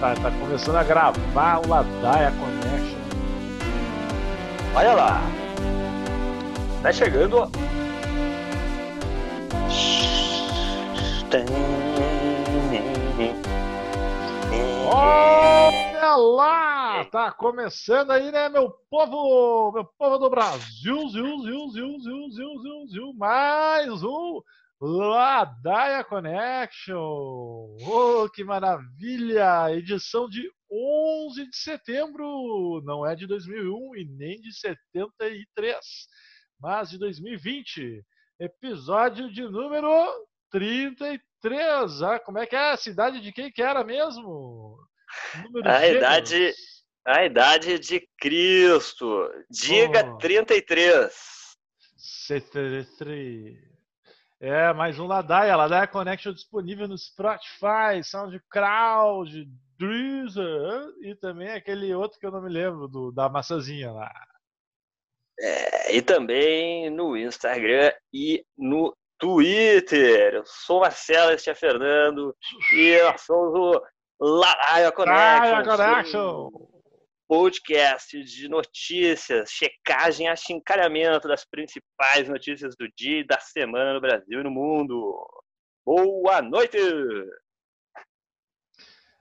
Tá, tá começando a gravar o Ladaia Connection. Olha lá. Tá chegando. Olha lá! Tá começando aí, né, meu povo? Meu povo do Brasil, ziu, ziu, ziu, ziu, ziu, ziu, ziu. Mais um Ladaia Connection. Oh, que maravilha! Edição de 11 de setembro. Não é de 2001 e nem de 73, mas de 2020. Episódio de número 33. Ah, como é que é? A cidade de quem que era mesmo? Número a idade a idade de Cristo. Diga oh. 33. 73. É, mais um Ladaia. Ladaia Connection disponível no Spotify, SoundCloud, Deezer e também aquele outro que eu não me lembro, do, da maçãzinha lá. É, e também no Instagram e no Twitter. Eu sou Marcelo, este é Fernando e nós somos o Laraia Connection. Connection. Podcast de notícias, checagem, achincalhamento das principais notícias do dia e da semana no Brasil e no mundo. Boa noite!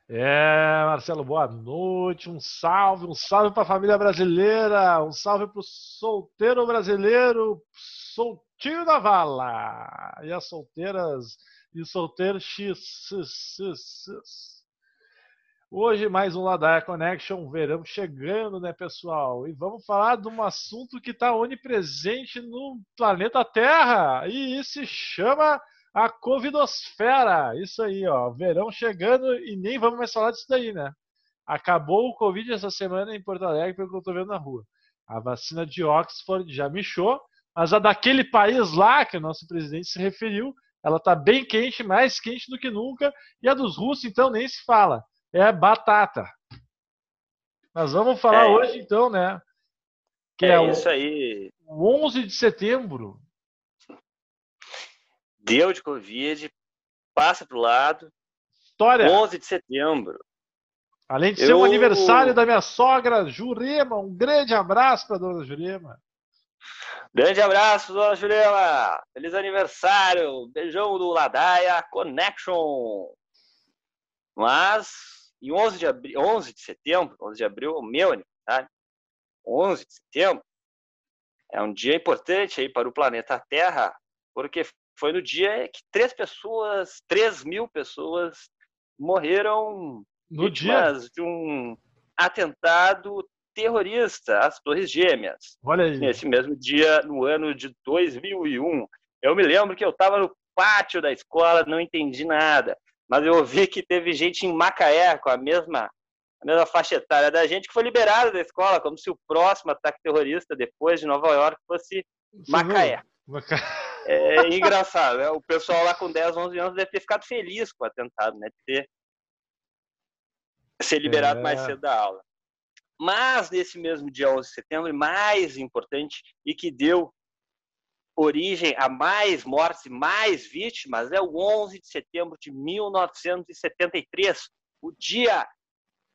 É, Marcelo, boa noite. Um salve, um salve para a família brasileira, um salve para o solteiro brasileiro, soltinho da vala. E as solteiras e solteiros X. Hoje mais um Ladaia Connection, verão chegando, né, pessoal? E vamos falar de um assunto que está onipresente no planeta Terra e se chama a Covidosfera. Isso aí, ó, verão chegando e nem vamos mais falar disso daí, né? Acabou o Covid essa semana em Porto Alegre, pelo que eu estou vendo na rua. A vacina de Oxford já michou, mas a daquele país lá que o nosso presidente se referiu, ela está bem quente, mais quente do que nunca, e a dos russos, então, nem se fala é batata. Nós vamos falar é, hoje, então, né? Que é, é isso o, aí. O 11 de setembro. Deu de Covid, passa para o lado. História. 11 de setembro. Além de Eu... ser o aniversário da minha sogra, Jurema. Um grande abraço para dona Jurema. Grande abraço, dona Jurema. Feliz aniversário. Beijão do Ladaia Connection. Mas e 11 de, abril, 11 de setembro, 11 de abril, o meu aniversário, 11 de setembro, é um dia importante aí para o planeta Terra, porque foi no dia que três pessoas, 3 mil pessoas morreram no dia de um atentado terrorista às Torres Gêmeas. Olha aí. Nesse mesmo dia, no ano de 2001. Eu me lembro que eu estava no pátio da escola, não entendi nada mas eu ouvi que teve gente em Macaé com a mesma, a mesma faixa etária da gente que foi liberada da escola, como se o próximo ataque terrorista depois de Nova York fosse Macaé. Macaé. É engraçado, né? o pessoal lá com 10, 11 anos deve ter ficado feliz com o atentado, né? De ter ser liberado é. mais cedo da aula. Mas nesse mesmo dia 11 de setembro, mais importante e que deu origem a mais mortes e mais vítimas é o 11 de setembro de 1973, o dia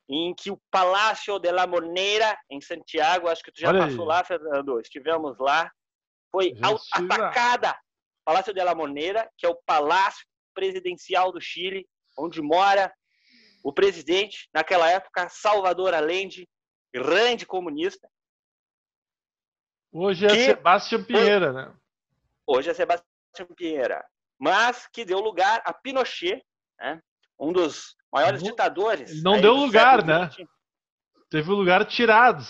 em que o Palácio de la Moneda, em Santiago, acho que tu já Olha passou aí. lá, Fernando, estivemos lá, foi atacada. Palácio de la Moneda, que é o palácio presidencial do Chile, onde mora o presidente, naquela época, Salvador Allende, grande comunista. Hoje é Sebastião Pinheira, né? Hoje é Sebastião Pinheira, mas que deu lugar a Pinochet, né? um dos maiores não, ditadores. Não deu lugar, né? Teve o lugar tirado.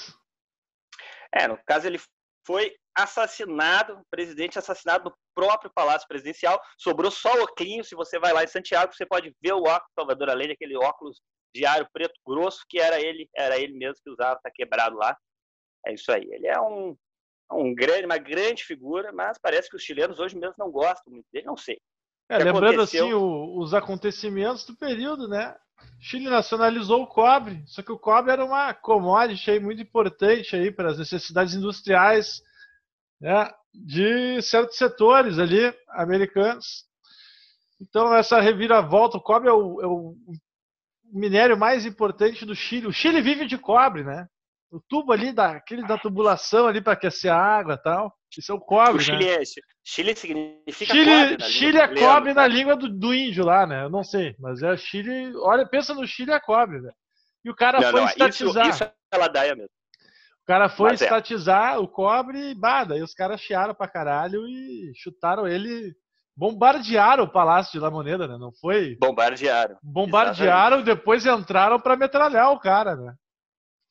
É, no caso ele foi assassinado, presidente assassinado no próprio Palácio Presidencial. Sobrou só o oclinho, se você vai lá em Santiago, você pode ver o óculos Salvador Allende, aquele óculos de aro preto grosso, que era ele, era ele mesmo que usava, tá quebrado lá. É isso aí. Ele é um um grande, uma grande figura, mas parece que os chilenos hoje mesmo não gostam muito dele, não sei. É, lembrando aconteceu... assim o, os acontecimentos do período, né? Chile nacionalizou o cobre, só que o cobre era uma commodity aí muito importante aí para as necessidades industriais né, de certos setores ali americanos. Então essa reviravolta, o cobre é o, é o minério mais importante do Chile. O Chile vive de cobre, né? O tubo ali, da, aquele da tubulação ali para aquecer a água e tal. Isso é o cobre, o Chile, né? é, Chile significa Chile, cobre. Chile é cobre na língua do, do, índio lá, né? Eu não sei, mas é Chile. Olha, pensa no Chile é cobre, né? E o cara não, foi não, estatizar. Isso, isso é ladaia mesmo. O cara foi mas é. estatizar é. o cobre e bada. E os caras chiaram pra caralho e chutaram ele. Bombardearam o Palácio de La Moneda, né? Não foi? Bombardearam. Bombardearam e depois entraram para metralhar o cara, né?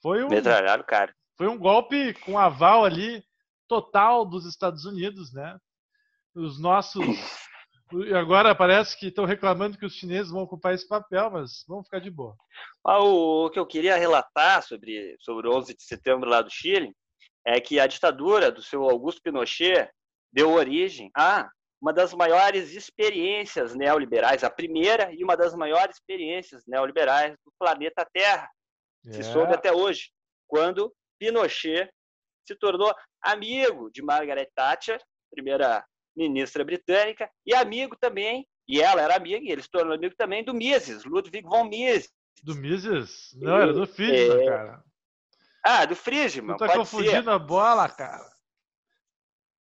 Foi um, metralharam o cara. Foi um golpe com aval ali total dos Estados Unidos, né? Os nossos. Agora parece que estão reclamando que os chineses vão ocupar esse papel, mas vamos ficar de boa. Ah, o que eu queria relatar sobre, sobre o 11 de setembro lá do Chile é que a ditadura do seu Augusto Pinochet deu origem a uma das maiores experiências neoliberais, a primeira e uma das maiores experiências neoliberais do planeta Terra, se é. soube até hoje, quando Pinochet se tornou amigo de Margaret Thatcher, primeira ministra britânica, e amigo também, e ela era amiga, e ele se tornou amigo também do Mises, Ludwig von Mises. Do Mises? Não, era do Friedman, é... cara. Ah, do Friedman, Tu tá confundindo ser. a bola, cara.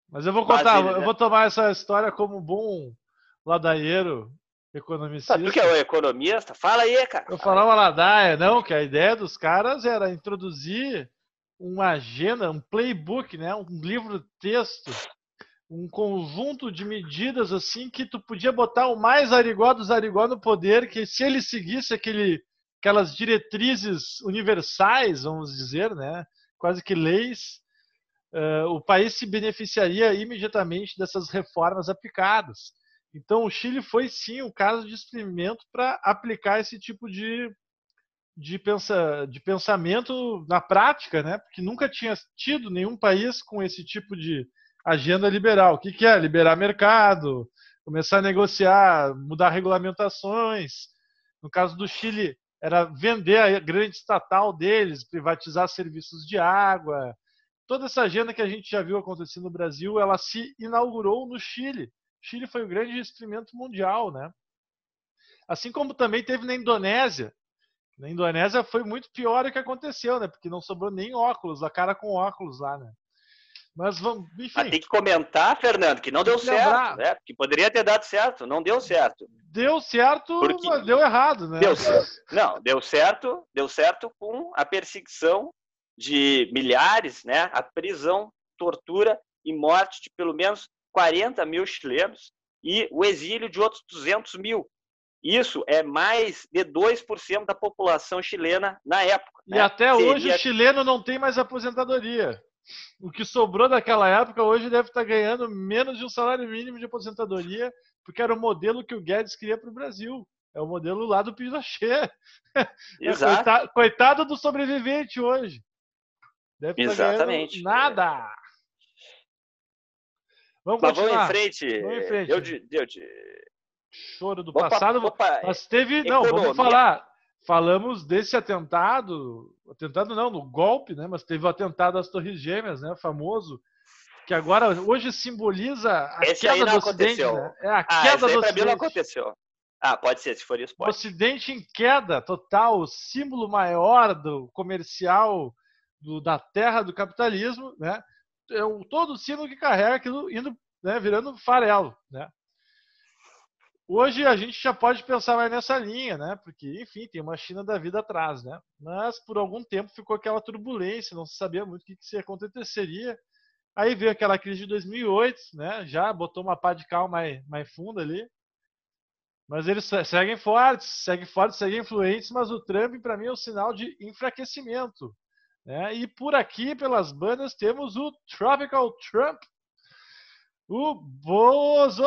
Mas eu vou contar, ele, né? eu vou tomar essa história como bom ladaieiro economicista. Tá, tu que é o economista? Fala aí, cara. Eu falava ladaia, não, que a ideia dos caras era introduzir uma agenda, um playbook, né, um livro texto, um conjunto de medidas assim que tu podia botar o mais arigó dos arigó no poder, que se ele seguisse aquele, aquelas diretrizes universais, vamos dizer, né, quase que leis, uh, o país se beneficiaria imediatamente dessas reformas aplicadas. Então, o Chile foi sim um caso de experimento para aplicar esse tipo de, de, pensa, de pensamento na prática, né? porque nunca tinha tido nenhum país com esse tipo de agenda liberal. O que, que é? Liberar mercado, começar a negociar, mudar regulamentações. No caso do Chile, era vender a grande estatal deles, privatizar serviços de água. Toda essa agenda que a gente já viu acontecer no Brasil, ela se inaugurou no Chile. Chile foi o grande experimento mundial, né? Assim como também teve na Indonésia. Na Indonésia foi muito pior o que aconteceu, né? Porque não sobrou nem óculos, a cara com óculos lá, né? Mas vamos, enfim. Mas tem que comentar, Fernando, que não deu certo, né? Que poderia ter dado certo, não deu certo. Deu certo, Porque... mas deu errado, né? Deu, não, deu certo, deu certo com a perseguição de milhares, né? A prisão, tortura e morte de pelo menos 40 mil chilenos e o exílio de outros 200 mil. Isso é mais de 2% da população chilena na época. E né? até Seria... hoje o chileno não tem mais aposentadoria. O que sobrou daquela época hoje deve estar ganhando menos de um salário mínimo de aposentadoria, porque era o modelo que o Guedes queria para o Brasil. É o modelo lá do Pinochet. Exato. coitado, coitado do sobrevivente hoje. Deve Exatamente. nada. Vamos Mas vamos em frente. Vamos em frente. Deu de, deu de... Choro do passado. mas teve. Não, vamos falar. Falamos desse atentado. Atentado não, no golpe, né? Mas teve o atentado às Torres Gêmeas, né? Famoso. Que agora, hoje simboliza a esse queda do Ocidente. Né? É a ah, queda do Ocidente. não aconteceu. Ah, pode ser, se for isso, pode. O Ocidente em queda total, o símbolo maior do comercial do, da terra do capitalismo, né? É o, todo o sino que carrega aquilo indo, né, virando farelo, né? Hoje a gente já pode pensar mais nessa linha, né? Porque, enfim, tem uma China da vida atrás, né? Mas por algum tempo ficou aquela turbulência, não se sabia muito o que, que aconteceria. Aí veio aquela crise de 2008, né? Já botou uma pá de cal mais, mais funda ali. Mas eles seguem fortes, seguem fortes, seguem influentes, mas o Trump, para mim, é um sinal de enfraquecimento. Né? E por aqui, pelas bandas, temos o Tropical Trump, o Bozo!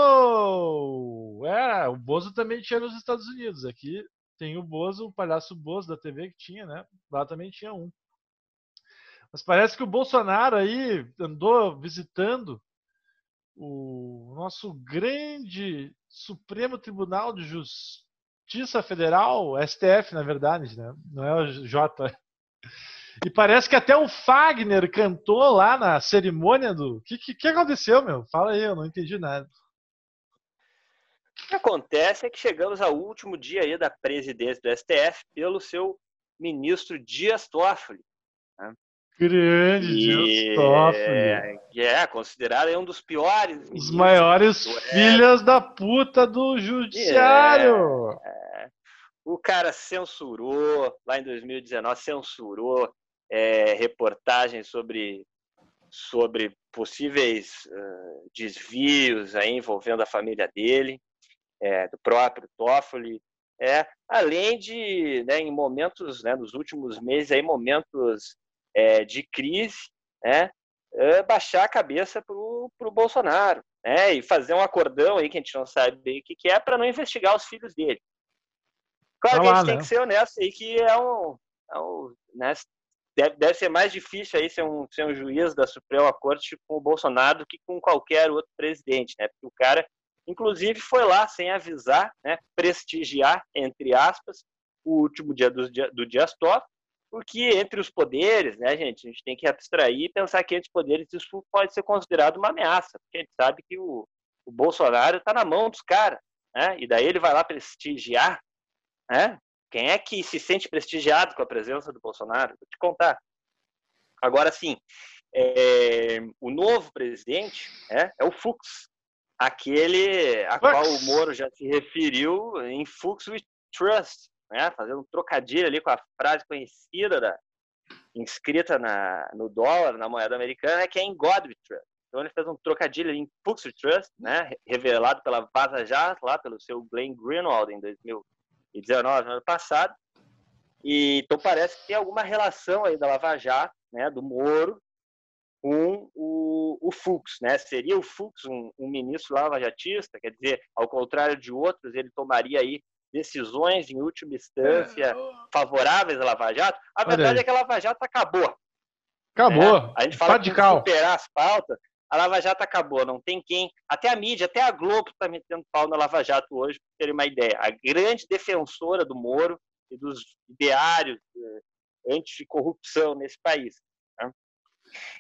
É, o Bozo também tinha nos Estados Unidos. Aqui tem o Bozo, o palhaço Bozo da TV que tinha, né? Lá também tinha um. Mas parece que o Bolsonaro aí andou visitando o nosso grande Supremo Tribunal de Justiça Federal, STF, na verdade, né? Não é o J. E parece que até o Fagner cantou lá na cerimônia do. O que, que, que, aconteceu, meu? Fala aí, eu não entendi nada. O que acontece é que chegamos ao último dia aí da presidência do STF pelo seu ministro Dias Toffoli. Né? Grande e, Dias Toffoli. Que é considerado um dos piores. Os maiores filhas da puta do judiciário. É, é. O cara censurou, lá em 2019, censurou é, reportagens sobre, sobre possíveis uh, desvios aí envolvendo a família dele é, do próprio Toffoli, é, além de, né, em momentos, né, nos últimos meses, aí, momentos é, de crise, né, é, baixar a cabeça para o Bolsonaro né, e fazer um acordão aí que a gente não sabe o que, que é para não investigar os filhos dele. Claro que a gente tem né? que ser honesto aí que é um, é um né, deve, deve ser mais difícil aí ser um, ser um juiz da Suprema Corte com o Bolsonaro do que com qualquer outro presidente, né? Porque o cara inclusive foi lá sem avisar, né, prestigiar, entre aspas, o último dia do, do Dias Toffoli, porque entre os poderes, né, gente, a gente tem que abstrair e pensar que entre os poderes isso pode ser considerado uma ameaça, porque a gente sabe que o, o Bolsonaro está na mão dos caras, né, e daí ele vai lá prestigiar, né, quem é que se sente prestigiado com a presença do Bolsonaro? Vou te contar. Agora, sim, é, o novo presidente é, é o Fux, aquele a Fux. qual o Moro já se referiu em Fux with Trust, né? fazendo um trocadilho ali com a frase conhecida da, inscrita na, no dólar, na moeda americana, que é em God Trust. Então ele fez um trocadilho em Fux with Trust, né? revelado pela Vaza Jato, lá pelo seu Glenn Greenwald em 2019, no ano passado. E, então parece que tem alguma relação aí da Lava Jato, né, do Moro, com o, o Fux, né? Seria o Fux um, um ministro lavajatista? Quer dizer, ao contrário de outros, ele tomaria aí decisões em última instância é. favoráveis à Lava Jato? A verdade é que a Lava Jato acabou. Acabou. Né? A gente fala de superar as pautas. A Lava Jato acabou, não tem quem. Até a mídia, até a Globo está metendo pau na Lava Jato hoje, para terem uma ideia. A grande defensora do Moro e dos ideários eh, anticorrupção nesse país.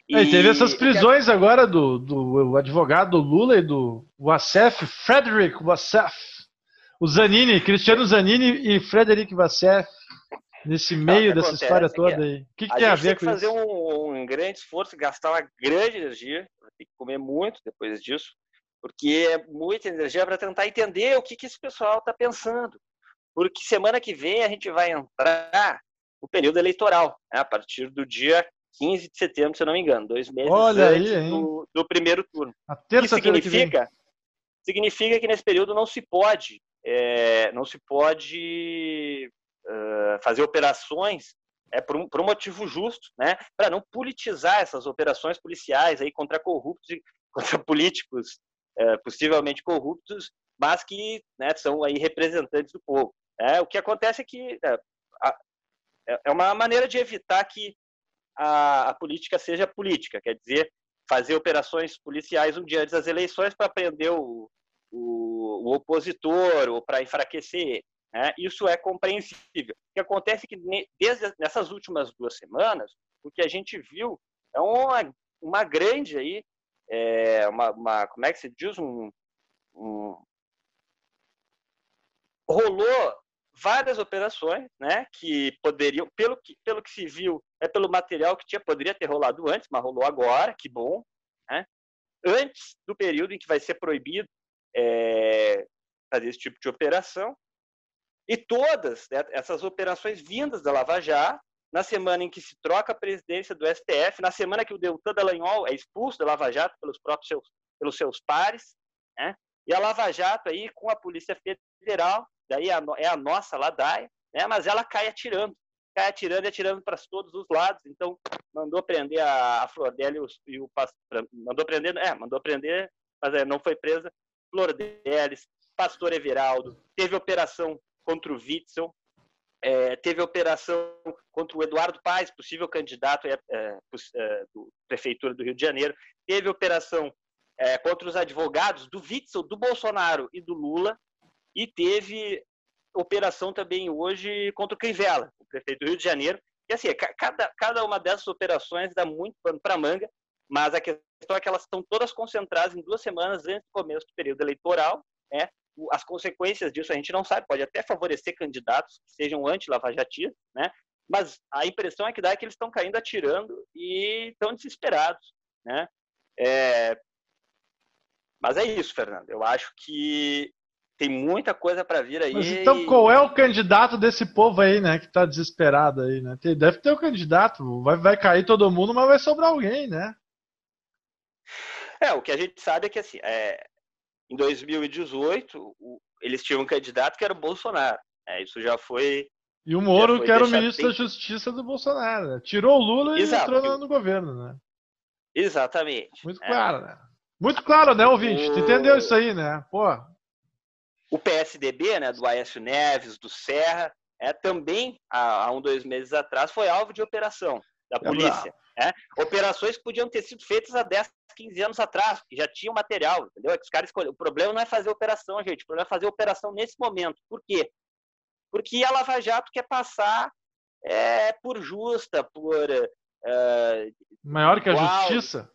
E, é, teve essas prisões agora do, do advogado Lula e do Wassef, Frederick Wassef. O Zanini, Cristiano Zanini e Frederic Wassef, nesse meio dessa acontece, história toda aí. O que, que tem a ver com isso? fazer um, um, grande esforço, gastar uma grande energia, tem que comer muito depois disso, porque é muita energia para tentar entender o que, que esse pessoal está pensando. Porque semana que vem a gente vai entrar no período eleitoral, né, a partir do dia 15 de setembro, se eu não me engano, dois meses Olha antes aí, do, do, primeiro turno. A terça Isso significa, que significa que nesse período não se pode, é, não se pode uh, fazer operações é, por, um, por um motivo justo, né, para não politizar essas operações policiais aí contra corruptos e contra políticos é, possivelmente corruptos, mas que né, são aí representantes do povo. É, o que acontece é que é, é uma maneira de evitar que a, a política seja política, quer dizer, fazer operações policiais um dia antes das eleições para prender o, o, o, opositor ou para enfraquecer. Né? Isso é compreensível. O que acontece é que desde nessas últimas duas semanas, o que a gente viu é uma, uma grande aí, é, uma, uma, como é que se diz, um, um rolou várias operações, né, que poderiam, pelo que, pelo que se viu, é pelo material que tinha, poderia ter rolado antes, mas rolou agora, que bom, né, antes do período em que vai ser proibido é, fazer esse tipo de operação, e todas né, essas operações vindas da Lava Jato, na semana em que se troca a presidência do STF, na semana que o Deltan Dallagnol é expulso da Lava Jato pelos próprios seus, pelos seus pares, né, e a Lava Jato aí com a Polícia Federal daí é a nossa ladaia, né? mas ela cai atirando, cai atirando e atirando para todos os lados. Então, mandou prender a, a Flordélia e o, mandou prender, é, mandou prender, mas é, não foi presa. Flordelis, Pastor Everaldo, teve operação contra o Witzel, é, teve operação contra o Eduardo Paes, possível candidato é, é, é, do prefeitura do Rio de Janeiro, teve operação é, contra os advogados do Witzel, do Bolsonaro e do Lula, e teve operação também hoje contra o Crivella, o prefeito do Rio de Janeiro. E assim, cada, cada uma dessas operações dá muito pano para manga, mas a questão é que elas estão todas concentradas em duas semanas antes do começo do período eleitoral, né? As consequências disso a gente não sabe, pode até favorecer candidatos que sejam anti-lavajatistas, né? Mas a impressão é que dá é que eles estão caindo atirando e estão desesperados, né? É... Mas é isso, Fernando. Eu acho que tem muita coisa para vir aí. Mas então qual é o candidato desse povo aí, né, que está desesperado aí, né? Deve ter um candidato, vai, vai cair todo mundo, mas vai sobrar alguém, né? É, o que a gente sabe é que assim, é, em 2018 o, eles tinham um candidato que era o Bolsonaro. É, isso já foi. E o Moro, que era o ministro bem... da Justiça do Bolsonaro. Né? Tirou o Lula Exato, e entrou no, no, governo, né? Exatamente. Muito é. claro, né? Muito claro, né, ouvinte? O... Tu entendeu isso aí, né? Pô. O PSDB, né, do Aécio Neves, do Serra, é, também, há, há um, dois meses atrás, foi alvo de operação da é polícia. É, operações que podiam ter sido feitas há 10, 15 anos atrás, que já tinham material, entendeu? É os caras escolheram. O problema não é fazer operação, gente. O problema é fazer operação nesse momento. Por quê? Porque a Lava Jato quer passar é, por justa, por. É, maior que a igual, justiça?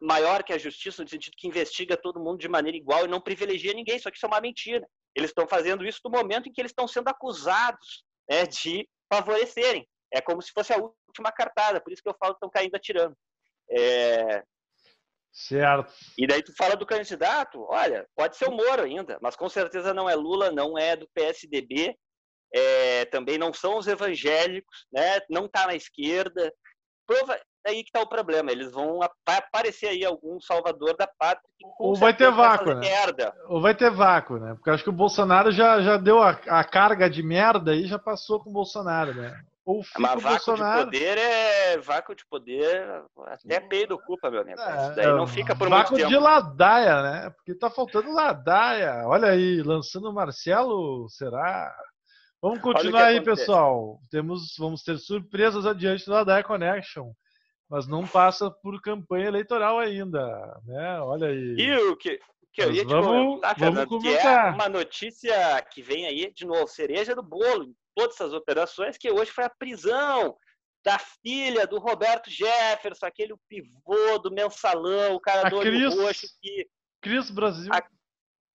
Maior que a justiça, no sentido que investiga todo mundo de maneira igual e não privilegia ninguém. Só que isso é uma mentira. Eles estão fazendo isso no momento em que eles estão sendo acusados né, de favorecerem. É como se fosse a última cartada, por isso que eu falo que estão caindo atirando. É... Certo. E daí tu fala do candidato, olha, pode ser o Moro ainda, mas com certeza não é Lula, não é do PSDB, é, também não são os evangélicos, né? não está na esquerda. Prova, aí que está o problema. Eles vão aparecer aí algum salvador da pátria. Ou vai ter vácuo, né? Merda. Ou vai ter vácuo, né? Porque acho que o Bolsonaro já, já deu a, a carga de merda e já passou com o Bolsonaro, né? Ou fica Mas vácuo Bolsonaro... de poder é vácuo de poder, até peido culpa, meu amigo. É, Isso daí não fica por vácuo muito tempo. de ladaia, né? Porque tá faltando ladaia. Olha aí, lançando o Marcelo, será? Vamos continuar aí, acontece. pessoal. Temos, vamos ter surpresas adiante do Ladaia Connection. Mas não passa por campanha eleitoral ainda, né? Olha aí. E o que, que eu ia vamos, comentar, Fernando, vamos comentar. que é uma notícia que vem aí, de novo, cereja do bolo todas essas operações, que hoje foi a prisão da filha do Roberto Jefferson, aquele pivô do mensalão, o cara a do Cris, roxo que. Cris Brasil. A,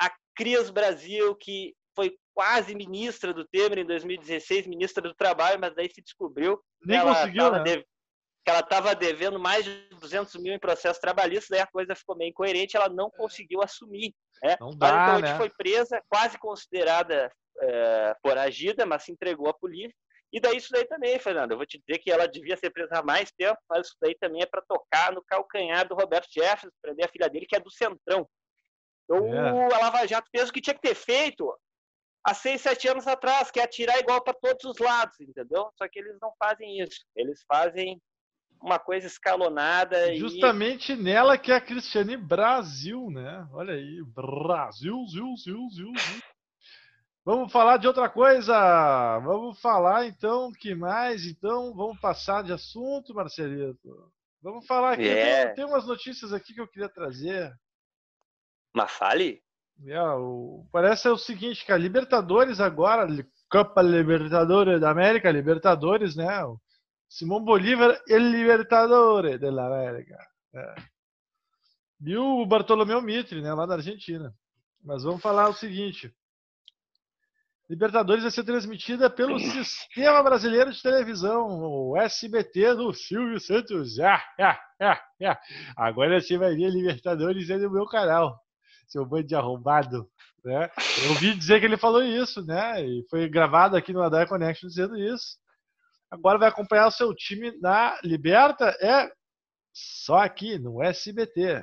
a Cris Brasil, que foi quase ministra do Temer em 2016, ministra do Trabalho, mas daí se descobriu Nem conseguiu, né? que ela estava devendo mais de 200 mil em processo trabalhista, daí a coisa ficou meio incoerente, ela não conseguiu assumir. Né? Não dá, então, né? foi presa, quase considerada é, foragida, mas se entregou à polícia. E daí isso daí também, Fernando, eu vou te dizer que ela devia ser presa há mais tempo, mas isso daí também é para tocar no calcanhar do Roberto Jefferson, prender a filha dele, que é do Centrão. Então, é. a Lava Jato fez o que tinha que ter feito há seis, sete anos atrás, que é atirar igual para todos os lados, entendeu? Só que eles não fazem isso. Eles fazem uma coisa escalonada. Justamente e... nela que é a Cristiane Brasil, né? Olha aí, Brasil, Zil, Zil, Zil, Zil. Vamos falar de outra coisa. Vamos falar então que mais? Então vamos passar de assunto, Marcelito. Vamos falar aqui. É. Tem, tem, umas notícias aqui que eu queria trazer. Mas fale. É, o, parece ser o seguinte, que a Libertadores agora, Copa Libertadores da América, Libertadores, né? Simão Bolívar, el Libertadores da América. É. E o Bartolomeu Mitre, né? Lá da Argentina. Mas vamos falar o seguinte. Libertadores vai ser transmitida pelo Sistema Brasileiro de Televisão, o SBT do Silvio Santos. Ah, ah, ah, ah. Agora você vai ver Libertadores é no meu canal, seu bando de arrombado. Né? Eu ouvi dizer que ele falou isso, né? E foi gravado aqui no Adar Connection dizendo isso. Agora vai acompanhar o seu time na Liberta, é só aqui no SBT.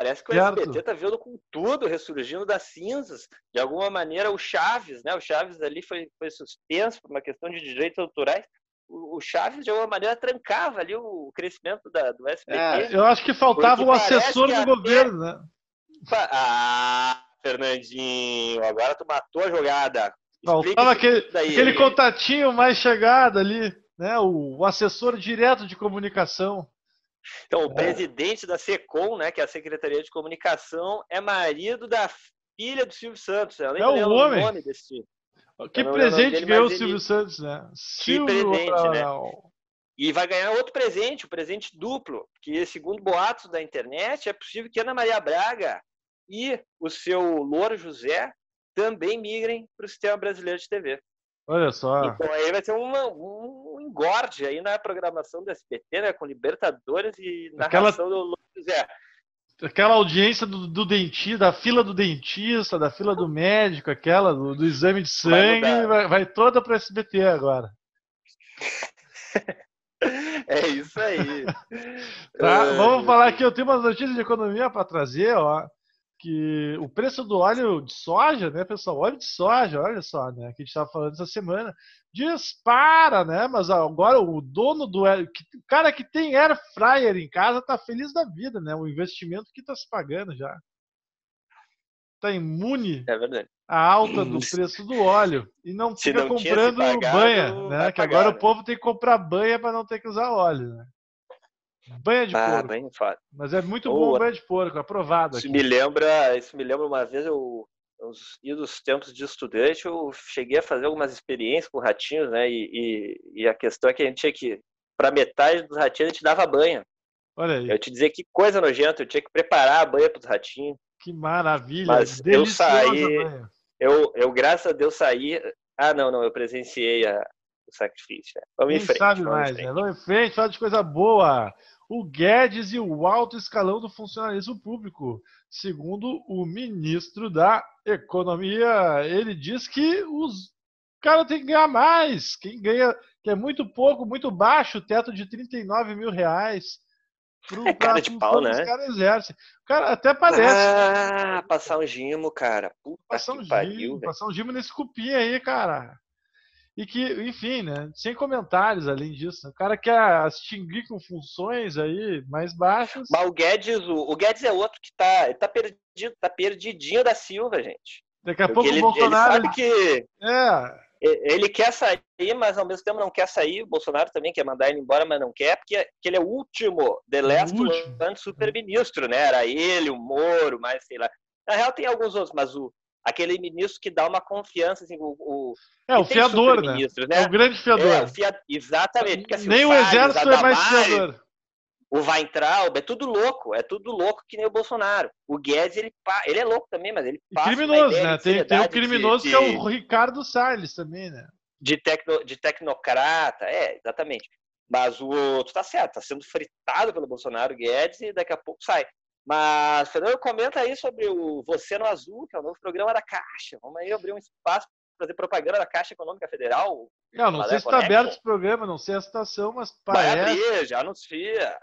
Parece que o certo. SBT está vendo com tudo, ressurgindo das cinzas. De alguma maneira, o Chaves, né? O Chaves ali foi, foi suspenso por uma questão de direitos autorais. O, o Chaves, de alguma maneira, trancava ali o crescimento da, do SBT. É, eu acho que faltava o assessor do governo, né? Ah, Fernandinho, agora tu matou a jogada. Faltava aquele, daí. aquele contatinho mais chegado ali, né? O, o assessor direto de comunicação. Então, o é. presidente da SECOM, né, que é a Secretaria de Comunicação, é marido da filha do Silvio Santos. Eu nem é o homem. nome desse. Que presente ganhou o Silvio ele... Santos, né? Que Silvio presente, né? E vai ganhar outro presente, o um presente duplo, que segundo boatos da internet, é possível que Ana Maria Braga e o seu Louro José também migrem para o sistema brasileiro de TV. Olha só. Então aí vai ter uma, um engorde aí na programação do SBT, né? Com Libertadores e narração Aquela... do José aquela audiência do, do dentista, da fila do dentista, da fila do médico, aquela do, do exame de sangue, vai, vai, vai toda para o SBT agora. É isso aí. tá, é... Vamos falar aqui, eu tenho umas notícias de economia para trazer, ó. Que o preço do óleo de soja, né, pessoal? Óleo de soja, olha só, né? Que a gente estava falando essa semana, dispara, né? Mas agora o dono do. O cara que tem air fryer em casa tá feliz da vida, né? O investimento que está se pagando já. Tá imune é à alta do preço do óleo. E não Se fica não comprando pagado, banha, né? Que agora o povo tem que comprar banha para não ter que usar óleo, né? Banha de ah, porco. Mas é muito Boa. bom banha de porco, aprovado. Isso aqui. me lembra, isso me lembra uma vez eu nos idos tempos de estudante, eu cheguei a fazer algumas experiências com ratinhos, né? E, e, e a questão é que a gente tinha que, para metade dos ratinhos, a gente dava banha. Olha aí. Eu te dizer que coisa nojenta, eu tinha que preparar a banha para os ratinhos. Que maravilha! Mas eu saí, eu, eu, graças a Deus saí. Ah, não, não, eu presenciei a, o sacrifício. Né? Vamos Quem em frente. sabe vamos mais, em frente. né? Vamos em frente, fala de coisa boa. O Guedes e o alto escalão do funcionalismo público segundo o ministro da Economia. Ele diz que os caras têm que ganhar mais. Quem ganha, que é muito pouco, muito baixo, o teto de 39 mil reais. Pro, é cara de pau, né? Os caras exercem. O cara até parece. Ah, passar um gimo, cara. Puta passar um pariu, gimo, passar um gimo nesse cupim aí, cara. E que, enfim, né? Sem comentários além disso. O cara quer extinguir com funções aí mais baixas. Mas o Guedes, o, o Guedes é outro que tá, tá perdido, tá perdidinho da Silva, gente. Daqui a Porque pouco ele, o Bolsonaro. Ele sabe que. É. Ele quer sair, mas ao mesmo tempo não quer sair. O Bolsonaro também quer mandar ele embora, mas não quer, porque ele é o último The Last super-ministro, né? Era ele, o Moro, mais sei lá. Na real tem alguns outros, mas o, aquele ministro que dá uma confiança, assim, o, o é o fiador, né? né? É o grande fiador. É, o fia... Exatamente. Porque, assim, nem o, o exército é mais fiador. O Weintraub, é tudo louco, é tudo louco que nem o Bolsonaro. O Guedes, ele, ele é louco também, mas ele passa. E criminoso, né? Tem, tem o criminoso de, que é o Ricardo Salles também, né? De, tecno, de tecnocrata, é, exatamente. Mas o outro tá certo, tá sendo fritado pelo Bolsonaro Guedes e daqui a pouco sai. Mas, Fernando, comenta aí sobre o Você no Azul, que é o novo programa da Caixa. Vamos aí abrir um espaço para fazer propaganda da Caixa Econômica Federal. Não, não sei se está aberto esse programa, não sei a situação, mas parece... Vai abrir, já anuncia.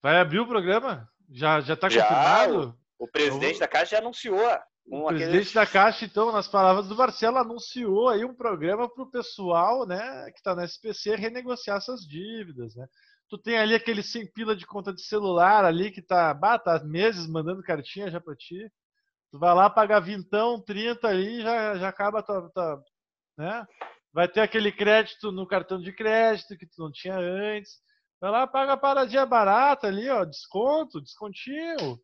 Vai abrir o programa? Já está confirmado? O, o presidente da Caixa já anunciou. Um, o presidente da Caixa, então, nas palavras do Marcelo, anunciou aí um programa para o pessoal né, que está na SPC renegociar essas dívidas. Né? Tu tem ali aquele sem pila de conta de celular ali que tá, bah, tá meses mandando cartinha já para ti. Tu vai lá pagar vintão, 30 ali já, já acaba tua, tua, né? Vai ter aquele crédito no cartão de crédito que tu não tinha antes. Vai lá, paga a paradinha barata ali, ó, desconto, descontinho.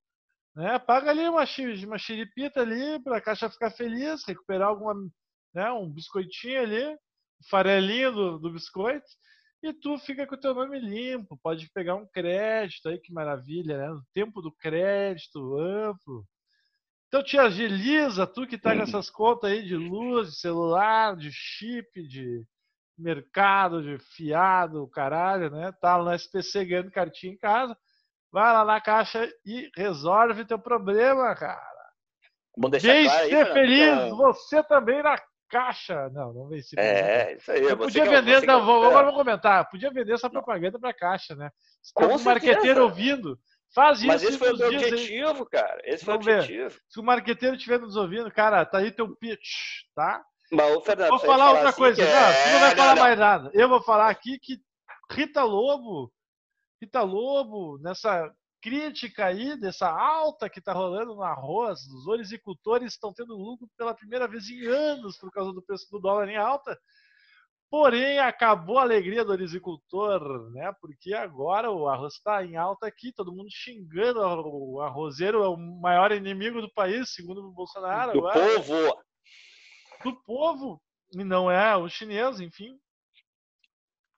Né? Paga ali uma, uma xiripita ali para a caixa ficar feliz, recuperar alguma, né, um biscoitinho ali, um farelinho do, do biscoito e tu fica com o teu nome limpo, pode pegar um crédito aí, que maravilha, né? O tempo do crédito amplo. Então te agiliza, tu que tá com essas contas aí de luz, de celular, de chip, de mercado, de fiado, caralho, né? Tá lá no SPC ganhando cartinha em casa, vai lá na caixa e resolve teu problema, cara. Vamos deixar Vem claro ser feliz, você também na caixa. Não, não venci. É, isso aí. Eu podia vender, não, vou, agora vou comentar. Podia vender essa propaganda para caixa, né? Se tem um marqueteiro ouvindo, faz isso. Mas esse foi o meu objetivo, aí. cara. Esse foi o objetivo. Ver. Se o marqueteiro estiver nos ouvindo, cara, tá aí teu pitch, tá? Mas, o Fernando, vou falar outra assim coisa. Não, é... não vai falar não, mais nada. Eu vou falar aqui que Rita Lobo, Rita Lobo, nessa crítica aí dessa alta que está rolando no arroz, os orizicultores estão tendo lucro pela primeira vez em anos por causa do preço do dólar em alta. Porém, acabou a alegria do orizicultor, né? Porque agora o arroz está em alta aqui, todo mundo xingando o arrozeiro é o maior inimigo do país, segundo o Bolsonaro. Do agora. povo! Do povo, e não é o chinês, enfim.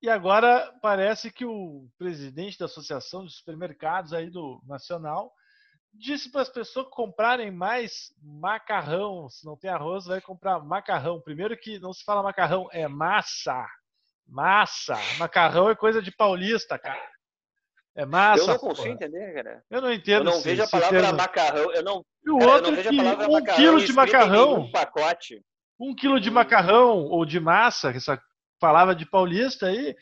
E agora parece que o presidente da Associação de Supermercados aí do Nacional disse para as pessoas comprarem mais macarrão. Se não tem arroz, vai comprar macarrão. Primeiro que não se fala macarrão, é massa. Massa. Macarrão é coisa de paulista, cara. É massa. Eu não consigo entender, cara. Eu não entendo. Eu não vejo a palavra macarrão. Eu não. E o cara, outro que um quilo de macarrão. Um pacote. Um quilo de macarrão ou de massa, essa palavra de paulista aí,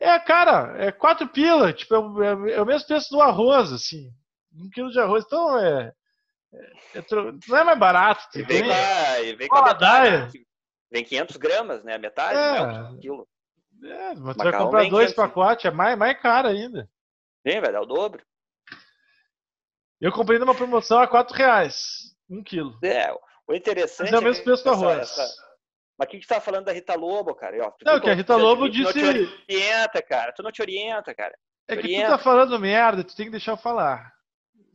é, cara, é quatro pila. Tipo, é, é, é o mesmo preço do arroz, assim. Um quilo de arroz. Então é. é, é não é mais barato. E vem, com a, e vem com a metade, Vem 500 gramas, né? A metade, é, né? Um quilo. É, mas tu vai comprar dois pacotes, é mais, mais caro ainda. Vem, vai dar o dobro. Eu comprei numa promoção a 4 reais. Um quilo. É, o interessante. Mas é o mesmo preço do arroz. Essa... Mas o que, que você tá falando da Rita Lobo, cara? E, ó, não, que a Rita Lobo disse. Tu não te orienta, cara. Tu não te orienta, cara. É que tu tá falando merda, tu tem que deixar eu falar.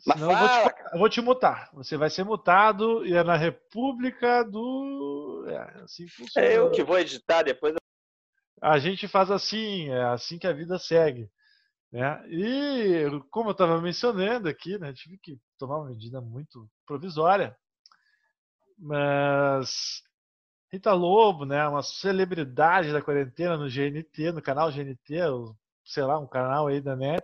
Mas fala, eu, vou te, eu vou te mutar. Você vai ser mutado e é na República do. É, assim funciona. É eu que vou editar depois. A gente faz assim, é assim que a vida segue. Né? E como eu estava mencionando aqui, né, tive que tomar uma medida muito provisória. Mas Rita Lobo, né, uma celebridade da quarentena no GNT, no canal GNT, sei lá, um canal aí da net,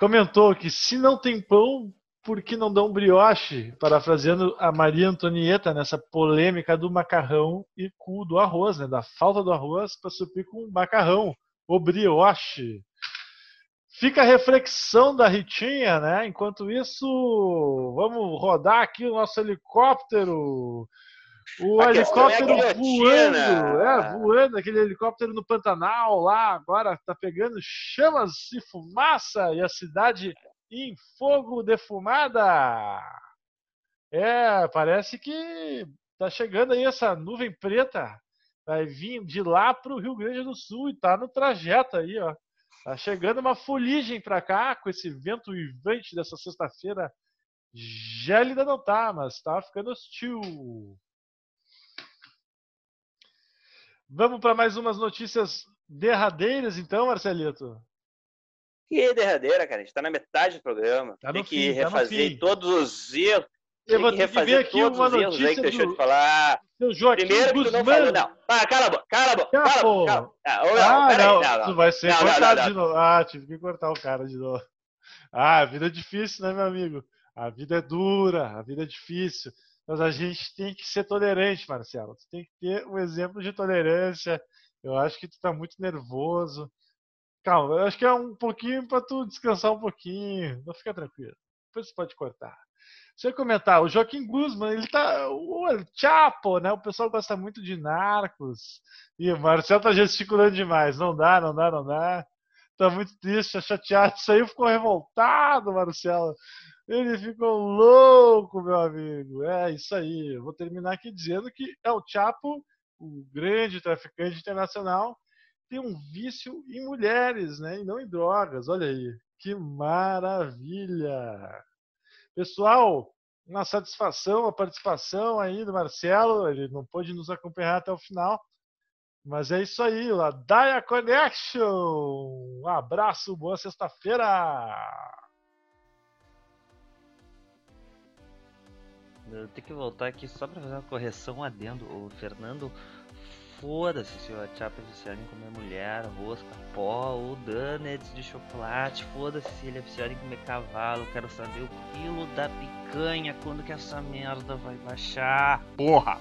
comentou que se não tem pão, por que não dão brioche? Parafraseando a Maria Antonieta nessa polêmica do macarrão e cu do arroz, né, da falta do arroz para suprir com macarrão, o brioche. Fica a reflexão da Ritinha, né? Enquanto isso, vamos rodar aqui o nosso helicóptero. O a helicóptero é voando, é, voando, aquele helicóptero no Pantanal lá, agora tá pegando chamas e fumaça e a cidade em fogo defumada. É, parece que tá chegando aí essa nuvem preta, vai vir de lá para o Rio Grande do Sul e tá no trajeto aí, ó. Tá chegando uma fuligem para cá com esse vento vivante dessa sexta-feira. Gélida não tá, mas tá ficando hostil. Vamos para mais umas notícias derradeiras, então, Marcelito? Que é derradeira, cara. A gente tá na metade do programa. Tá Tem que fim, tá refazer tá todos os erros. Eu vou ter que ver aqui uma notícia que deixou de falar. Seu Joaquim Primeiro Guzmán. que tu não falou, não. Ah, cala a boca, cala a boca. Cala, a boca, cala. Ah, não, ah, não, não, não, vai ser não, cortado de novo. Ah, tive que cortar o cara de novo. Ah, a vida é difícil, né, meu amigo? A vida é dura, a vida é difícil. Mas a gente tem que ser tolerante, Marcelo. Tu tem que ter um exemplo de tolerância. Eu acho que tu tá muito nervoso. Calma, eu acho que é um pouquinho para tu descansar um pouquinho. Não fica tranquilo. Depois você pode cortar. Eu comentar, o Joaquim Guzman, ele tá. O Chapo, né? O pessoal gosta muito de narcos. E o Marcelo tá gesticulando demais. Não dá, não dá, não dá. Tá muito triste, tá chateado. Isso aí ficou revoltado, Marcelo. Ele ficou louco, meu amigo. É isso aí. Eu vou terminar aqui dizendo que é o Chapo, o grande traficante internacional, tem um vício em mulheres, né? E não em drogas. Olha aí. Que maravilha! Pessoal, uma satisfação a participação aí do Marcelo. Ele não pôde nos acompanhar até o final. Mas é isso aí, a Daya Connection. Um abraço, boa sexta-feira. Eu tenho que voltar aqui só para fazer uma correção adendo. O Fernando, foda-se se o Chapa é viciado em comer mulher, rosca, pó ou donuts de chocolate. Foda-se se ele é viciado em comer cavalo. Quero saber o quilo da picanha quando que essa merda vai baixar. Porra!